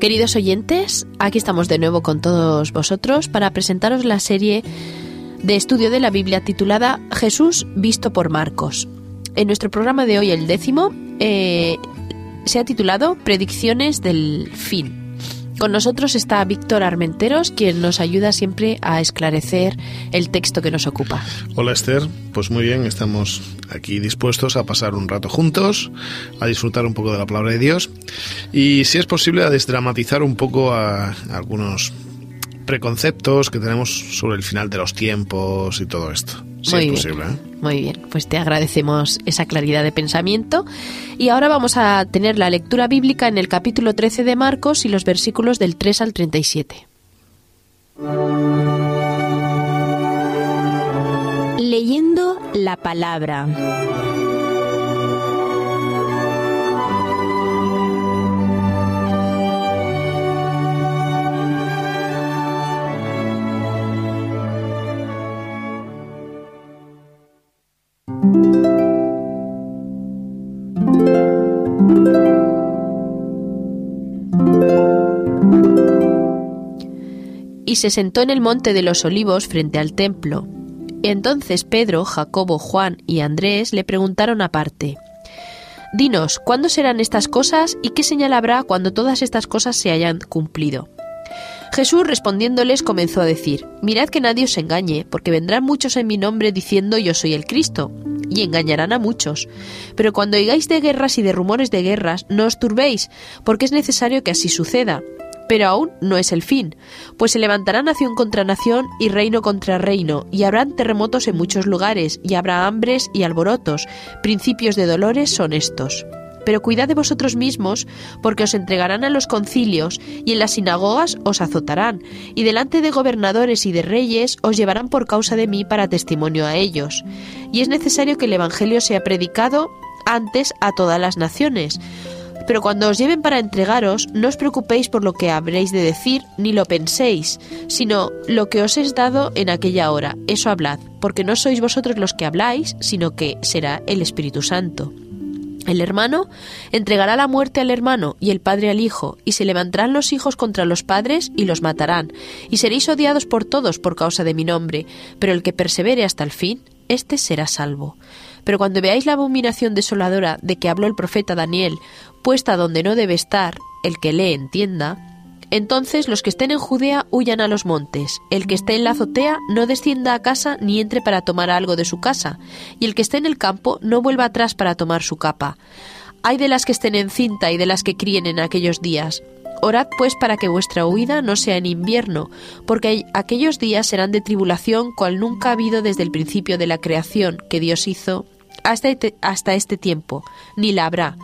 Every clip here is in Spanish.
Queridos oyentes, aquí estamos de nuevo con todos vosotros para presentaros la serie de estudio de la Biblia titulada Jesús visto por Marcos. En nuestro programa de hoy, el décimo, eh, se ha titulado Predicciones del fin. Con nosotros está Víctor Armenteros, quien nos ayuda siempre a esclarecer el texto que nos ocupa. Hola Esther, pues muy bien, estamos aquí dispuestos a pasar un rato juntos, a disfrutar un poco de la palabra de Dios y si es posible a desdramatizar un poco a, algunos preconceptos que tenemos sobre el final de los tiempos y todo esto. Si muy es bien, posible. ¿eh? Muy bien, pues te agradecemos esa claridad de pensamiento. Y ahora vamos a tener la lectura bíblica en el capítulo 13 de Marcos y los versículos del 3 al 37. Leyendo la palabra. Y se sentó en el monte de los olivos frente al templo. Entonces Pedro, Jacobo, Juan y Andrés le preguntaron aparte, Dinos, ¿cuándo serán estas cosas y qué señal habrá cuando todas estas cosas se hayan cumplido? Jesús respondiéndoles comenzó a decir, Mirad que nadie os engañe, porque vendrán muchos en mi nombre diciendo yo soy el Cristo, y engañarán a muchos. Pero cuando oigáis de guerras y de rumores de guerras, no os turbéis, porque es necesario que así suceda. Pero aún no es el fin, pues se levantará nación contra nación y reino contra reino, y habrán terremotos en muchos lugares, y habrá hambres y alborotos. Principios de dolores son estos. Pero cuidad de vosotros mismos, porque os entregarán a los concilios, y en las sinagogas os azotarán, y delante de gobernadores y de reyes os llevarán por causa de mí para testimonio a ellos. Y es necesario que el Evangelio sea predicado antes a todas las naciones. Pero cuando os lleven para entregaros, no os preocupéis por lo que habréis de decir, ni lo penséis, sino lo que os es dado en aquella hora, eso hablad, porque no sois vosotros los que habláis, sino que será el Espíritu Santo. El hermano entregará la muerte al hermano y el padre al hijo, y se levantarán los hijos contra los padres y los matarán, y seréis odiados por todos por causa de mi nombre, pero el que persevere hasta el fin, éste será salvo. Pero cuando veáis la abominación desoladora de que habló el profeta Daniel, puesta donde no debe estar, el que lee entienda, entonces los que estén en Judea huyan a los montes, el que esté en la azotea no descienda a casa ni entre para tomar algo de su casa, y el que esté en el campo no vuelva atrás para tomar su capa. Hay de las que estén en cinta y de las que críen en aquellos días. Orad pues para que vuestra huida no sea en invierno, porque aquellos días serán de tribulación cual nunca ha habido desde el principio de la creación que Dios hizo hasta este, hasta este tiempo, ni la habrá.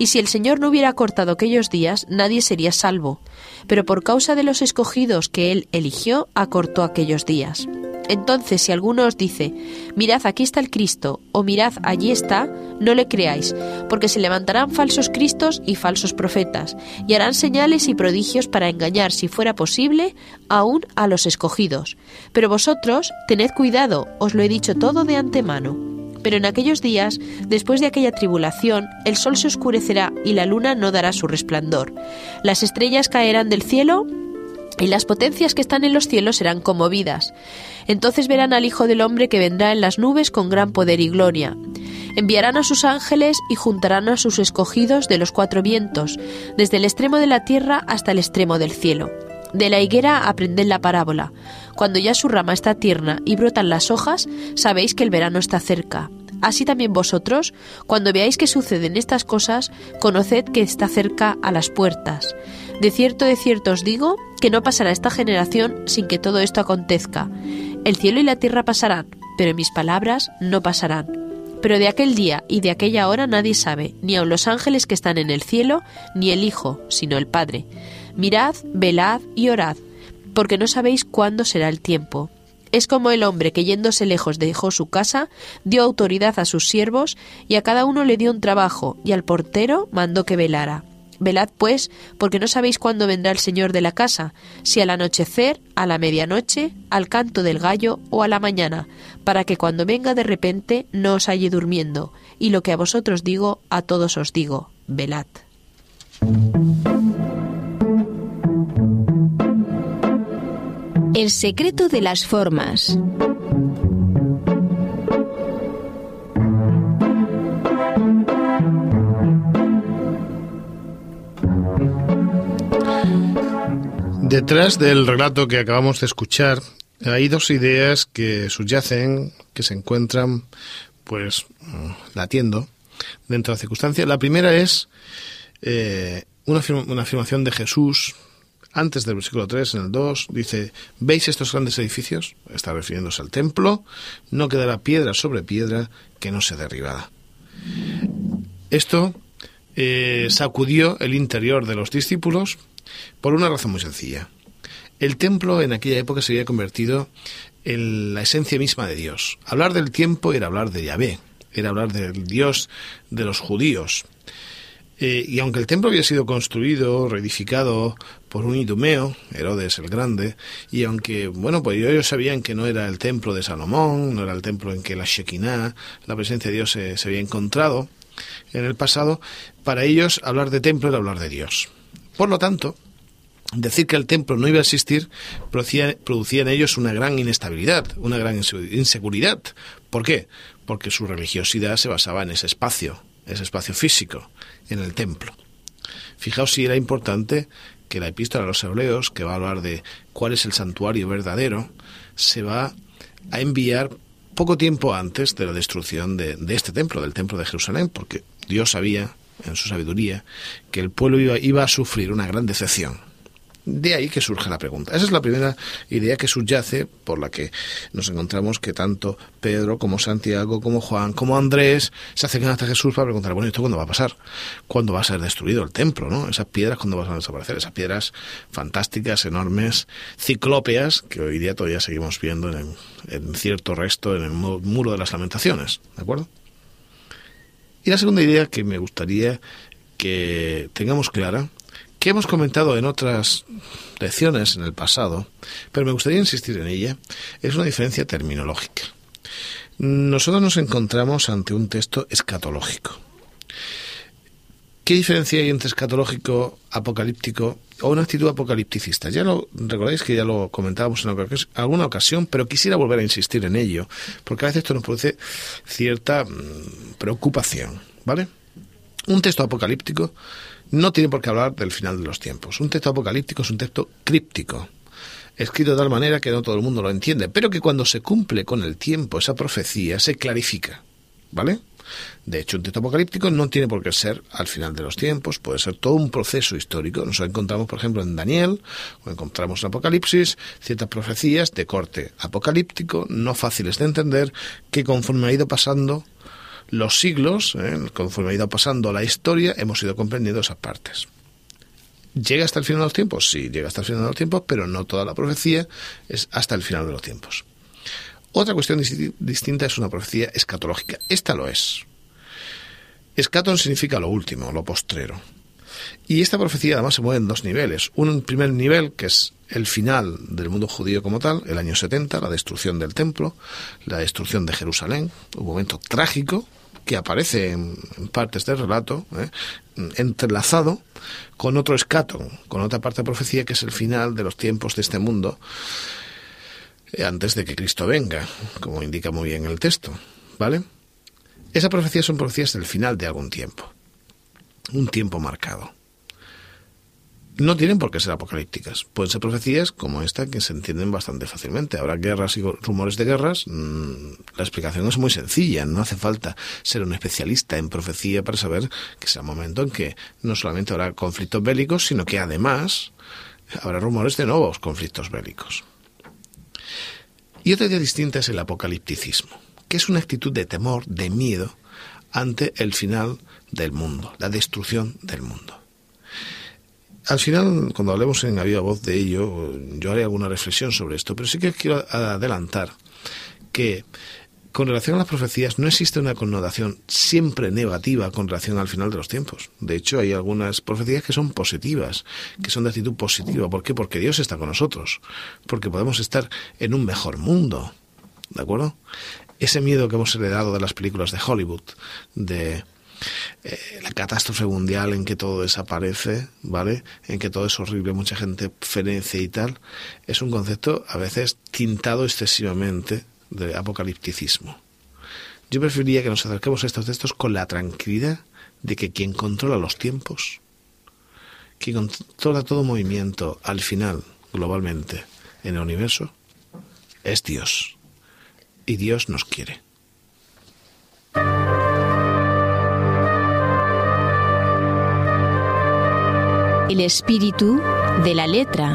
Y si el Señor no hubiera cortado aquellos días, nadie sería salvo. Pero por causa de los escogidos que Él eligió, acortó aquellos días. Entonces, si alguno os dice, mirad, aquí está el Cristo, o mirad, allí está, no le creáis, porque se levantarán falsos Cristos y falsos profetas, y harán señales y prodigios para engañar, si fuera posible, aún a los escogidos. Pero vosotros, tened cuidado, os lo he dicho todo de antemano. Pero en aquellos días, después de aquella tribulación, el sol se oscurecerá y la luna no dará su resplandor. Las estrellas caerán del cielo y las potencias que están en los cielos serán conmovidas. Entonces verán al Hijo del Hombre que vendrá en las nubes con gran poder y gloria. Enviarán a sus ángeles y juntarán a sus escogidos de los cuatro vientos, desde el extremo de la tierra hasta el extremo del cielo. De la higuera aprended la parábola. Cuando ya su rama está tierna y brotan las hojas, sabéis que el verano está cerca. Así también vosotros, cuando veáis que suceden estas cosas, conoced que está cerca a las puertas. De cierto, de cierto os digo, que no pasará esta generación sin que todo esto acontezca. El cielo y la tierra pasarán, pero mis palabras no pasarán. Pero de aquel día y de aquella hora nadie sabe, ni aun los ángeles que están en el cielo, ni el Hijo, sino el Padre. Mirad, velad y orad, porque no sabéis cuándo será el tiempo. Es como el hombre que yéndose lejos dejó su casa, dio autoridad a sus siervos, y a cada uno le dio un trabajo, y al portero mandó que velara. Velad pues, porque no sabéis cuándo vendrá el Señor de la casa, si al anochecer, a la medianoche, al canto del gallo o a la mañana, para que cuando venga de repente no os halle durmiendo, y lo que a vosotros digo, a todos os digo, velad. El secreto de las formas. Detrás del relato que acabamos de escuchar hay dos ideas que subyacen, que se encuentran pues mm, latiendo dentro de la circunstancia. La primera es eh, una afirmación de Jesús antes del versículo 3, en el 2, dice, ¿veis estos grandes edificios? Está refiriéndose al templo, no quedará piedra sobre piedra que no sea derribada. Esto eh, sacudió el interior de los discípulos por una razón muy sencilla. El templo en aquella época se había convertido en la esencia misma de Dios. Hablar del tiempo era hablar de Yahvé, era hablar del Dios de los judíos. Eh, y aunque el templo había sido construido, reedificado por un idumeo, Herodes el Grande, y aunque, bueno, pues ellos sabían que no era el templo de Salomón, no era el templo en que la Shekinah, la presencia de Dios, se, había encontrado en el pasado, para ellos hablar de templo era hablar de Dios. Por lo tanto, Decir que el templo no iba a existir producía, producía, en ellos una gran inestabilidad, una gran inseguridad. ¿Por qué? Porque su religiosidad se basaba en ese espacio, ese espacio físico, en el templo. Fijaos si era importante que la epístola a los hebreos, que va a hablar de cuál es el santuario verdadero, se va a enviar poco tiempo antes de la destrucción de, este templo, del templo de Jerusalén, porque Dios sabía, en su sabiduría, que el pueblo iba, iba a sufrir una gran decepción de ahí que surge la pregunta. Esa es la primera idea que subyace por la que nos encontramos que tanto Pedro como Santiago, como Juan, como Andrés se acercan hasta Jesús para preguntar, bueno, ¿esto cuándo va a pasar? ¿Cuándo va a ser destruido el templo? ¿no? Esas piedras, ¿cuándo van a desaparecer? Esas piedras fantásticas, enormes, ciclópeas, que hoy día todavía seguimos viendo en, en cierto resto en el muro de las lamentaciones. ¿De acuerdo? Y la segunda idea que me gustaría que tengamos clara que hemos comentado en otras lecciones en el pasado, pero me gustaría insistir en ella, es una diferencia terminológica. Nosotros nos encontramos ante un texto escatológico. ¿Qué diferencia hay entre escatológico, apocalíptico o una actitud apocalipticista? Ya lo recordáis que ya lo comentábamos en alguna ocasión, pero quisiera volver a insistir en ello, porque a veces esto nos produce cierta mm, preocupación, ¿vale? Un texto apocalíptico no tiene por qué hablar del final de los tiempos. Un texto apocalíptico es un texto críptico, escrito de tal manera que no todo el mundo lo entiende, pero que cuando se cumple con el tiempo esa profecía se clarifica. ¿Vale? De hecho, un texto apocalíptico no tiene por qué ser al final de los tiempos, puede ser todo un proceso histórico. Nos encontramos, por ejemplo, en Daniel, o encontramos en Apocalipsis, ciertas profecías de corte apocalíptico, no fáciles de entender, que conforme ha ido pasando los siglos, ¿eh? conforme ha ido pasando la historia, hemos ido comprendiendo esas partes. ¿Llega hasta el final de los tiempos? Sí, llega hasta el final de los tiempos, pero no toda la profecía es hasta el final de los tiempos. Otra cuestión distinta es una profecía escatológica. Esta lo es. Escaton significa lo último, lo postrero. Y esta profecía además se mueve en dos niveles. Un primer nivel, que es el final del mundo judío como tal, el año 70, la destrucción del templo, la destrucción de Jerusalén, un momento trágico, que aparece en, partes del relato, ¿eh? entrelazado con otro escato, con otra parte de profecía que es el final de los tiempos de este mundo, eh, antes de que Cristo venga, como indica muy bien el texto, ¿vale? Esas profecías son profecías del final de algún tiempo, un tiempo marcado no tienen por qué ser apocalípticas. Pueden ser profecías como esta que se entienden bastante fácilmente. Habrá guerras y rumores de guerras. Mm, la explicación es muy sencilla. No hace falta ser un especialista en profecía para saber que será un momento en que no solamente habrá conflictos bélicos, sino que además habrá rumores de nuevos conflictos bélicos. Y otra idea distinta es el apocalipticismo, que es una actitud de temor, de miedo ante el final del mundo, la destrucción del mundo al final, cuando hablemos en la viva voz de ello, yo haré alguna reflexión sobre esto, pero sí que quiero adelantar que con relación a las profecías no existe una connotación siempre negativa con relación al final de los tiempos. De hecho, hay algunas profecías que son positivas, que son de actitud positiva. ¿Por qué? Porque Dios está con nosotros, porque podemos estar en un mejor mundo. ¿De acuerdo? Ese miedo que hemos heredado de las películas de Hollywood, de eh, la catástrofe mundial en que todo desaparece, ¿vale? En que todo es horrible, mucha gente fenece y tal, es un concepto a veces tintado excesivamente de apocalipticismo. Yo preferiría que nos acerquemos a estos textos con la tranquilidad de que quien controla los tiempos, quien controla todo movimiento al final, globalmente, en el universo, es Dios. Y Dios nos quiere. El espíritu de la letra.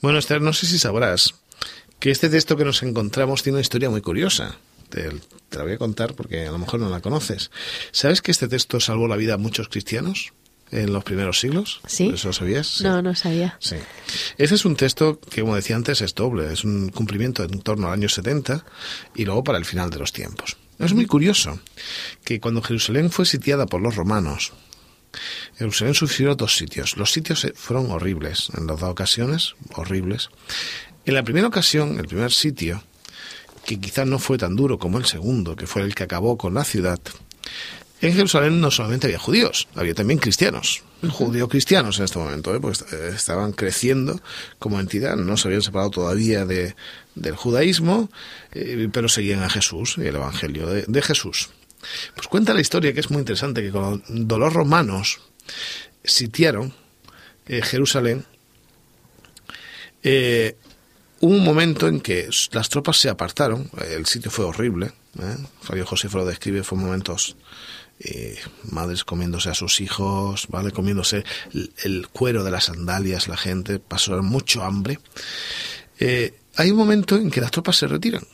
Bueno, Esther, no sé si sabrás que este texto que nos encontramos tiene una historia muy curiosa. Te, la voy a contar porque a lo mejor no la conoces. ¿Sabes que este texto salvó la vida a muchos cristianos? en los primeros siglos. ¿Sí? ¿Eso lo sabías? No, no sabía. Sí. Ese es un texto que, como decía antes, es doble. Es un cumplimiento en torno al año 70 y luego para el final de los tiempos. Es muy curioso que cuando Jerusalén fue sitiada por los romanos, Jerusalén sufrió dos sitios. Los sitios fueron horribles, en las dos ocasiones, horribles. En la primera ocasión, el primer sitio, que quizás no fue tan duro como el segundo, que fue el que acabó con la ciudad, en Jerusalén no solamente había judíos, había también cristianos, judío-cristianos en este momento, ¿eh? porque estaban creciendo como entidad, no se habían separado todavía de, del judaísmo, eh, pero seguían a Jesús y el Evangelio de Jesús. Pues cuenta la historia que es muy interesante, que cuando los romanos sitiaron eh, Jerusalén, eh, hubo un momento en que las tropas se apartaron, el sitio fue horrible, ¿eh? Fabio Josefo lo describe, fue momentos eh, madres comiéndose a sus hijos, ¿vale? Comiéndose el, cuero de las sandalias, la gente, pasó mucho hambre. hay un momento en que las tropas se retiran.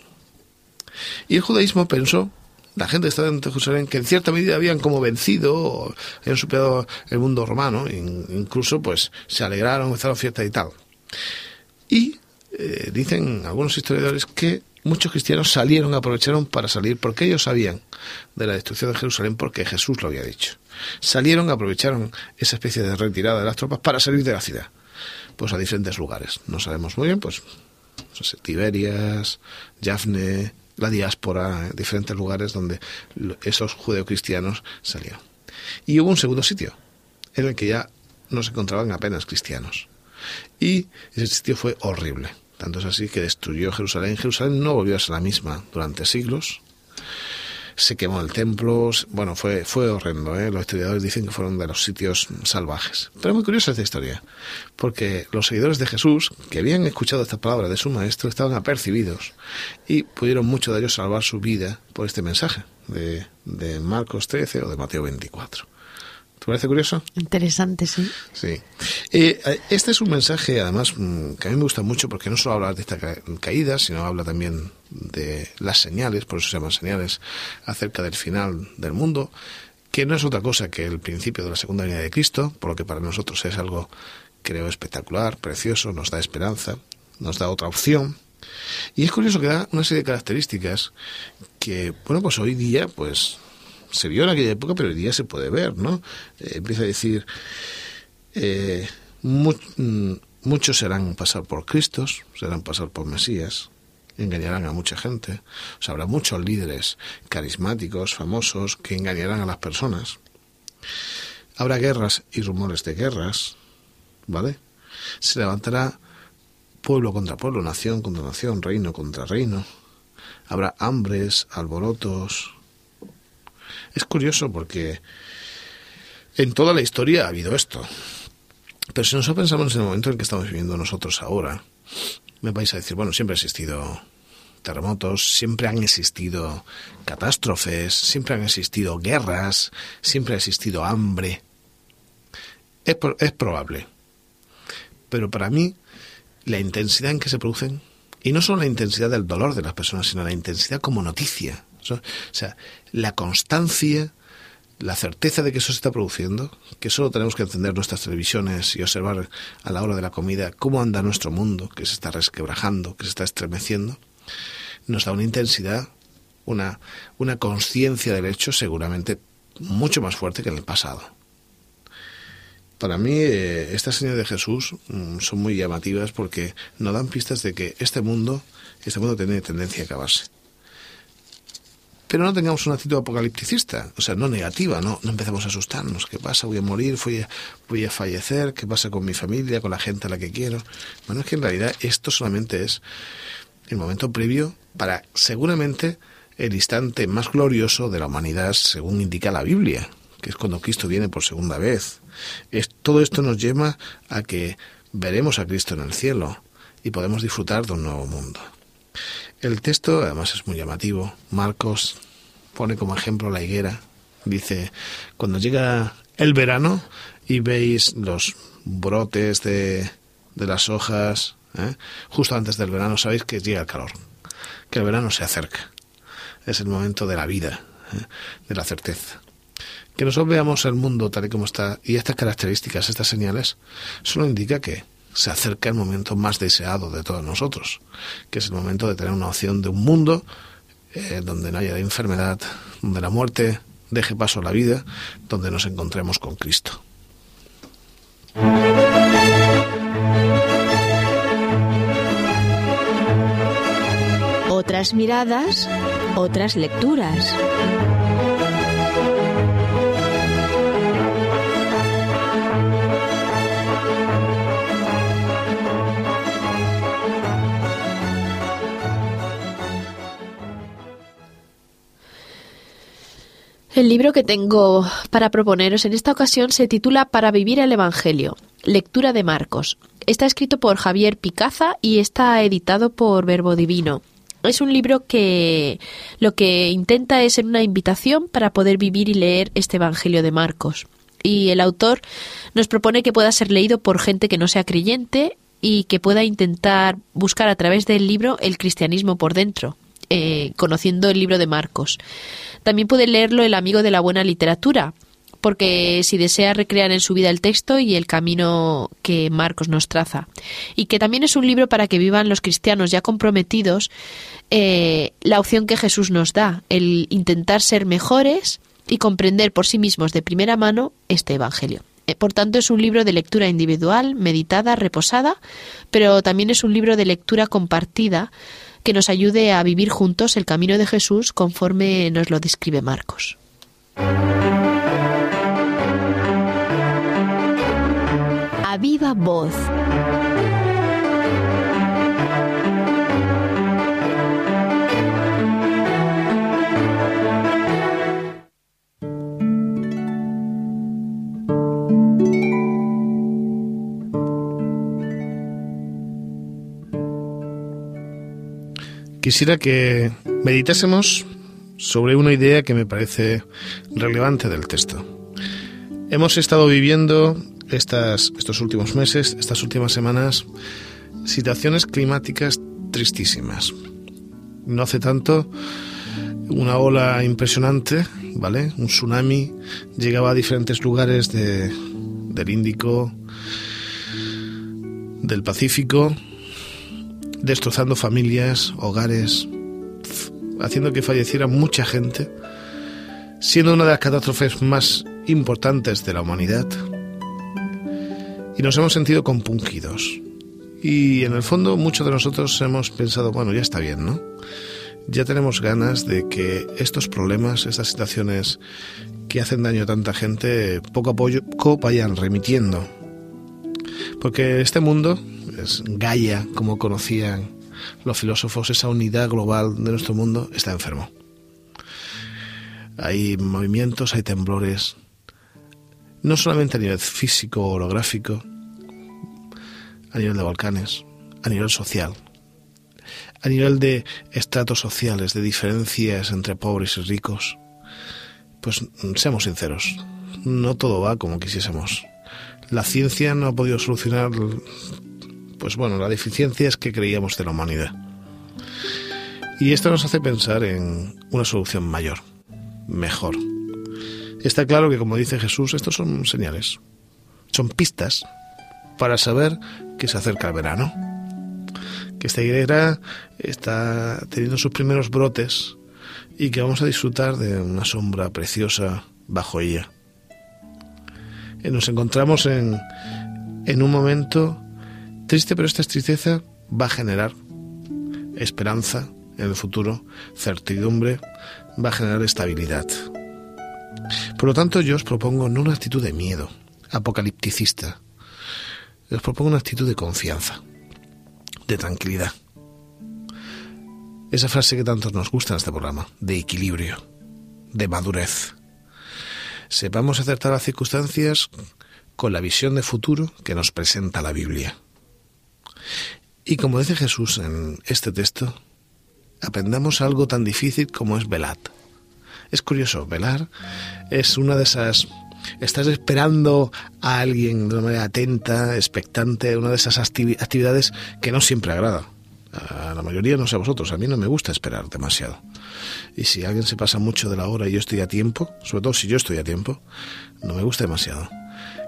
Y el judaísmo pensó la gente estaba en Jerusalén que en cierta medida habían como vencido, habían superado el mundo romano, incluso pues se alegraron, empezaron fiestas y tal. Y eh, dicen algunos historiadores que muchos cristianos salieron, aprovecharon para salir, porque ellos sabían de la destrucción de Jerusalén porque Jesús lo había dicho. Salieron, aprovecharon esa especie de retirada de las tropas para salir de la ciudad, pues a diferentes lugares. No sabemos muy bien, pues, Tiberias, Jafne, la diáspora, en diferentes lugares donde esos judeocristianos salieron. Y hubo un segundo sitio, en el que ya no se encontraban apenas cristianos. Y ese sitio fue horrible. Tanto es así que destruyó Jerusalén. Jerusalén no volvió a ser la misma durante siglos se quemó el templo, bueno, fue, fue horrendo, ¿eh? los historiadores dicen que fueron de los sitios salvajes. Pero muy curiosa esta historia, porque los seguidores de Jesús, que habían escuchado esta palabra de su maestro, estaban apercibidos y pudieron muchos de ellos salvar su vida por este mensaje de, de Marcos 13 o de Mateo 24. ¿Te parece curioso? Interesante, sí. Sí. Eh, este es un mensaje, además, mm, que a mí me gusta mucho porque no solo habla de esta caída, sino habla también de las señales, por eso se llaman señales, acerca del final del mundo, que no es otra cosa que el principio de la segunda venida de Cristo, por lo que para nosotros es algo, creo, espectacular, precioso, nos da esperanza, nos da otra opción. Y es curioso que da una serie de características que, bueno, pues hoy día, pues se vio en aquella época, pero hoy día se puede ver, ¿no? Eh, empieza a decir, eh, mm, muchos serán pasar por Cristos, serán pasar por Mesías, engañarán a mucha gente. Habrá muchos líderes carismáticos, famosos, que engañarán a las personas. Habrá guerras y rumores de guerras, ¿vale? Se levantará pueblo contra pueblo, nación contra nación, reino contra reino. Habrá hambres, alborotos, es curioso porque en toda la historia ha habido esto. Pero si nosotros pensamos en el momento en que estamos viviendo nosotros ahora, me vais a decir, bueno, siempre ha existido terremotos, siempre han existido catástrofes, siempre han existido guerras, siempre ha existido hambre. Es, es probable. Pero para mí, la intensidad en que se producen, y no solo la intensidad del dolor de las personas, sino la intensidad como noticia, o sea, la constancia la certeza de que eso se está produciendo, que solo tenemos que encender nuestras televisiones y observar a la hora de la comida cómo anda nuestro mundo, que se está resquebrajando, que se está estremeciendo, nos da una intensidad, una, una conciencia del hecho seguramente mucho más fuerte que en el pasado. Para mí, eh, estas señales de Jesús mm, son muy llamativas porque nos dan pistas de que este mundo, este mundo tiene tendencia a acabarse pero no tengamos una actitud apocalipticista, o sea, no negativa, no, no empezamos a asustarnos, ¿qué pasa? Voy a morir, voy a, voy a fallecer, ¿qué pasa con mi familia, con la gente a la que quiero? Bueno, es que en realidad esto solamente es el momento previo para seguramente el instante más glorioso de la humanidad, según indica la Biblia, que es cuando Cristo viene por segunda vez. Es, todo esto nos lleva a que veremos a Cristo en el cielo y podemos disfrutar de un nuevo mundo. El texto además es muy llamativo. Marcos pone como ejemplo la higuera. Dice, cuando llega el verano y veis los brotes de, de las hojas, ¿eh? justo antes del verano sabéis que llega el calor, que el verano se acerca. Es el momento de la vida, ¿eh? de la certeza. Que nosotros veamos el mundo tal y como está y estas características, estas señales, solo indica que se acerca el momento más deseado de todos nosotros, que es el momento de tener una opción de un mundo eh, donde no haya enfermedad, donde la muerte deje paso a la vida, donde nos encontremos con Cristo. Otras miradas, otras lecturas. El libro que tengo para proponeros en esta ocasión se titula Para vivir el Evangelio, lectura de Marcos. Está escrito por Javier Picaza y está editado por Verbo Divino. Es un libro que lo que intenta es ser una invitación para poder vivir y leer este Evangelio de Marcos. Y el autor nos propone que pueda ser leído por gente que no sea creyente y que pueda intentar buscar a través del libro el cristianismo por dentro, eh, conociendo el libro de Marcos. También puede leerlo el amigo de la buena literatura, porque si desea recrear en su vida el texto y el camino que Marcos nos traza. Y que también es un libro para que vivan los cristianos ya comprometidos eh, la opción que Jesús nos da, el intentar ser mejores y comprender por sí mismos de primera mano este Evangelio. Eh, por tanto, es un libro de lectura individual, meditada, reposada, pero también es un libro de lectura compartida que nos ayude a vivir juntos el camino de Jesús conforme nos lo describe Marcos. A viva voz. Quisiera que meditásemos sobre una idea que me parece relevante del texto. Hemos estado viviendo estas, estos últimos meses, estas últimas semanas, situaciones climáticas tristísimas. No hace tanto, una ola impresionante, ¿vale? Un tsunami llegaba a diferentes lugares de, del Índico, del Pacífico, destrozando familias, hogares, haciendo que falleciera mucha gente, siendo una de las catástrofes más importantes de la humanidad. Y nos hemos sentido compungidos. Y en el fondo muchos de nosotros hemos pensado, bueno, ya está bien, ¿no? Ya tenemos ganas de que estos problemas, estas situaciones que hacen daño a tanta gente, poco a poco vayan remitiendo. Porque este mundo, es Gaia, como conocían los filósofos, esa unidad global de nuestro mundo, está enfermo. Hay movimientos, hay temblores, no solamente a nivel físico o orográfico, a nivel de volcanes, a nivel social. a nivel de estratos sociales, de diferencias entre pobres y ricos, pues seamos sinceros, no todo va como quisiésemos. La ciencia no ha podido solucionar, pues bueno, las deficiencias que creíamos de la humanidad. Y esto nos hace pensar en una solución mayor, mejor. Está claro que, como dice Jesús, estos son señales, son pistas para saber que se acerca el verano, que esta higuera está teniendo sus primeros brotes y que vamos a disfrutar de una sombra preciosa bajo ella. Nos encontramos en, en un momento triste, pero esta tristeza va a generar esperanza en el futuro, certidumbre, va a generar estabilidad. Por lo tanto, yo os propongo no una actitud de miedo, apocalipticista, os propongo una actitud de confianza, de tranquilidad. Esa frase que tanto nos gusta en este programa, de equilibrio, de madurez. Sepamos acertar las circunstancias con la visión de futuro que nos presenta la Biblia. Y como dice Jesús en este texto, aprendamos algo tan difícil como es velar. Es curioso, velar es una de esas... Estás esperando a alguien de una manera atenta, expectante, una de esas actividades que no siempre agrada. A la mayoría, no sé a vosotros, a mí no me gusta esperar demasiado. Y si alguien se pasa mucho de la hora y yo estoy a tiempo, sobre todo si yo estoy a tiempo, no me gusta demasiado.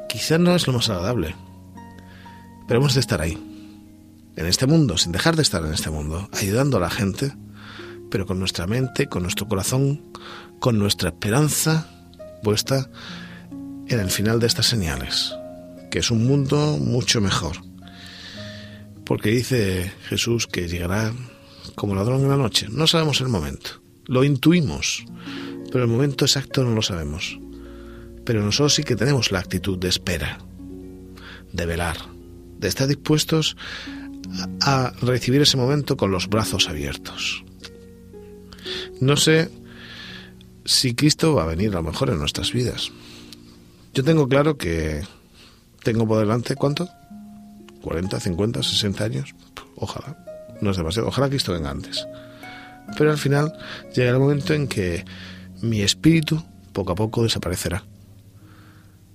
Quizás no es lo más agradable, pero hemos de estar ahí, en este mundo, sin dejar de estar en este mundo, ayudando a la gente, pero con nuestra mente, con nuestro corazón, con nuestra esperanza puesta en el final de estas señales, que es un mundo mucho mejor. Porque dice Jesús que llegará como ladrón en la noche. No sabemos el momento, lo intuimos, pero el momento exacto no lo sabemos. Pero nosotros sí que tenemos la actitud de espera, de velar, de estar dispuestos a recibir ese momento con los brazos abiertos. No sé si Cristo va a venir a lo mejor en nuestras vidas. Yo tengo claro que tengo por delante, ¿cuánto? ¿40, 50, 60 años? Ojalá, no es demasiado. Ojalá Cristo venga antes. Pero al final llegará el momento en que mi espíritu poco a poco desaparecerá.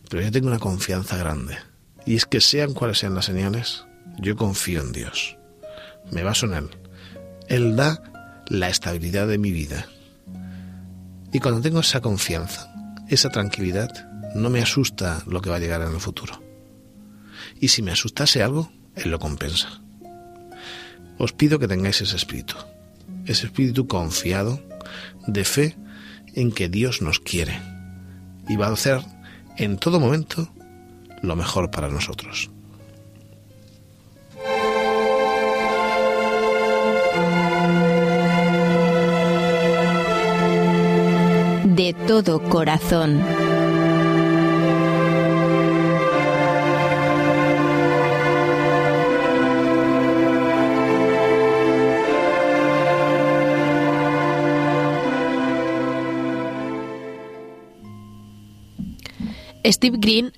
Pero yo tengo una confianza grande. Y es que sean cuales sean las señales, yo confío en Dios. Me baso en Él. Él da la estabilidad de mi vida. Y cuando tengo esa confianza, esa tranquilidad, no me asusta lo que va a llegar en el futuro. Y si me asustase algo, Él lo compensa. Os pido que tengáis ese espíritu, ese espíritu confiado, de fe en que Dios nos quiere y va a hacer en todo momento lo mejor para nosotros. de todo corazón. Steve Green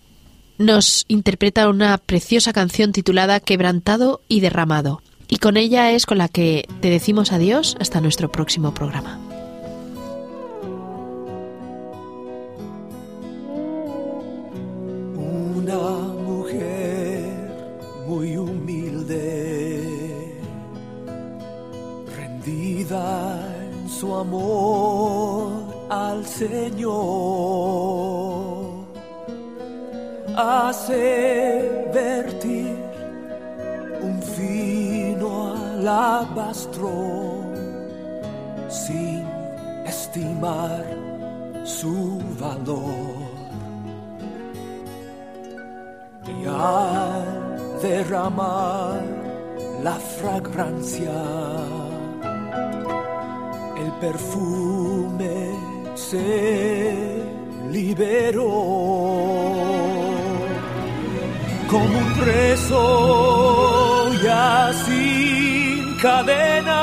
nos interpreta una preciosa canción titulada Quebrantado y Derramado. Y con ella es con la que te decimos adiós hasta nuestro próximo programa. El perfume se liberó como un preso ya sin cadenas,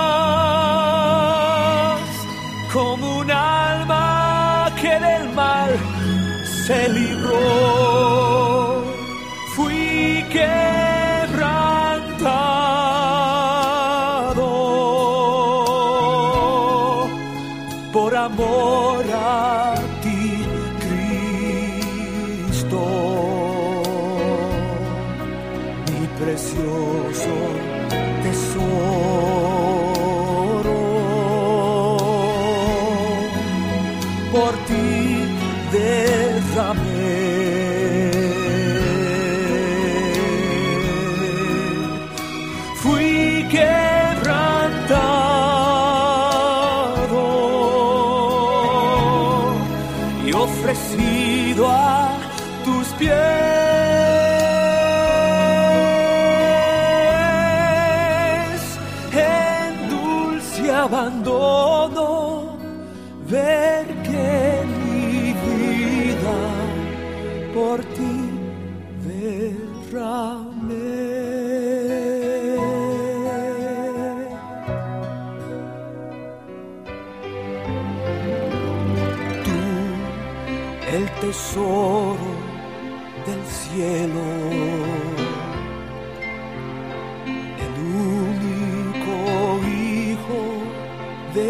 como un alma que del mal se libró.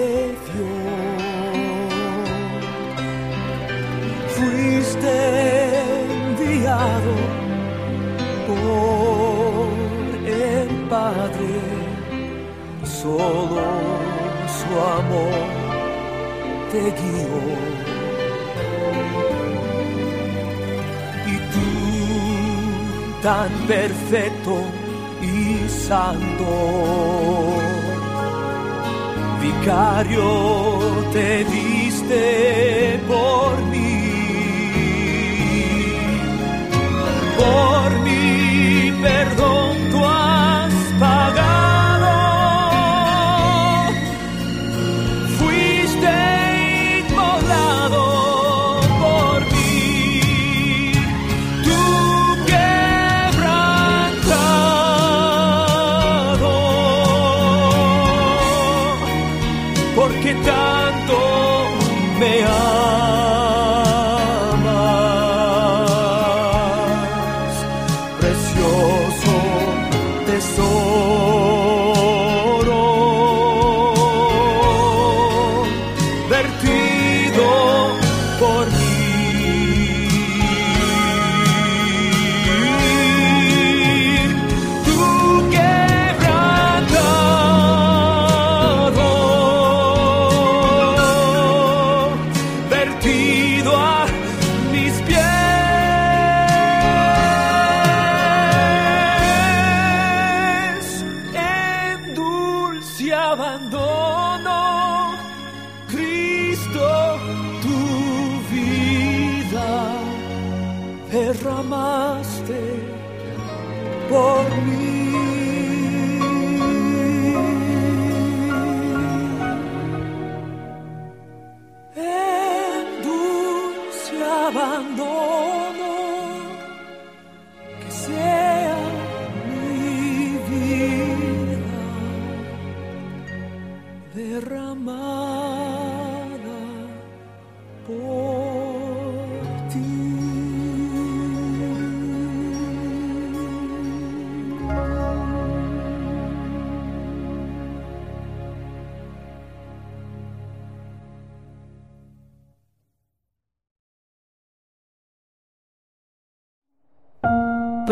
me. Fuiste enviado por el Padre, solo su amor te guió. tan perfecto y santo. Calvario te diste por mí, por mi perdón. que tanto me ama. derramaste por mí.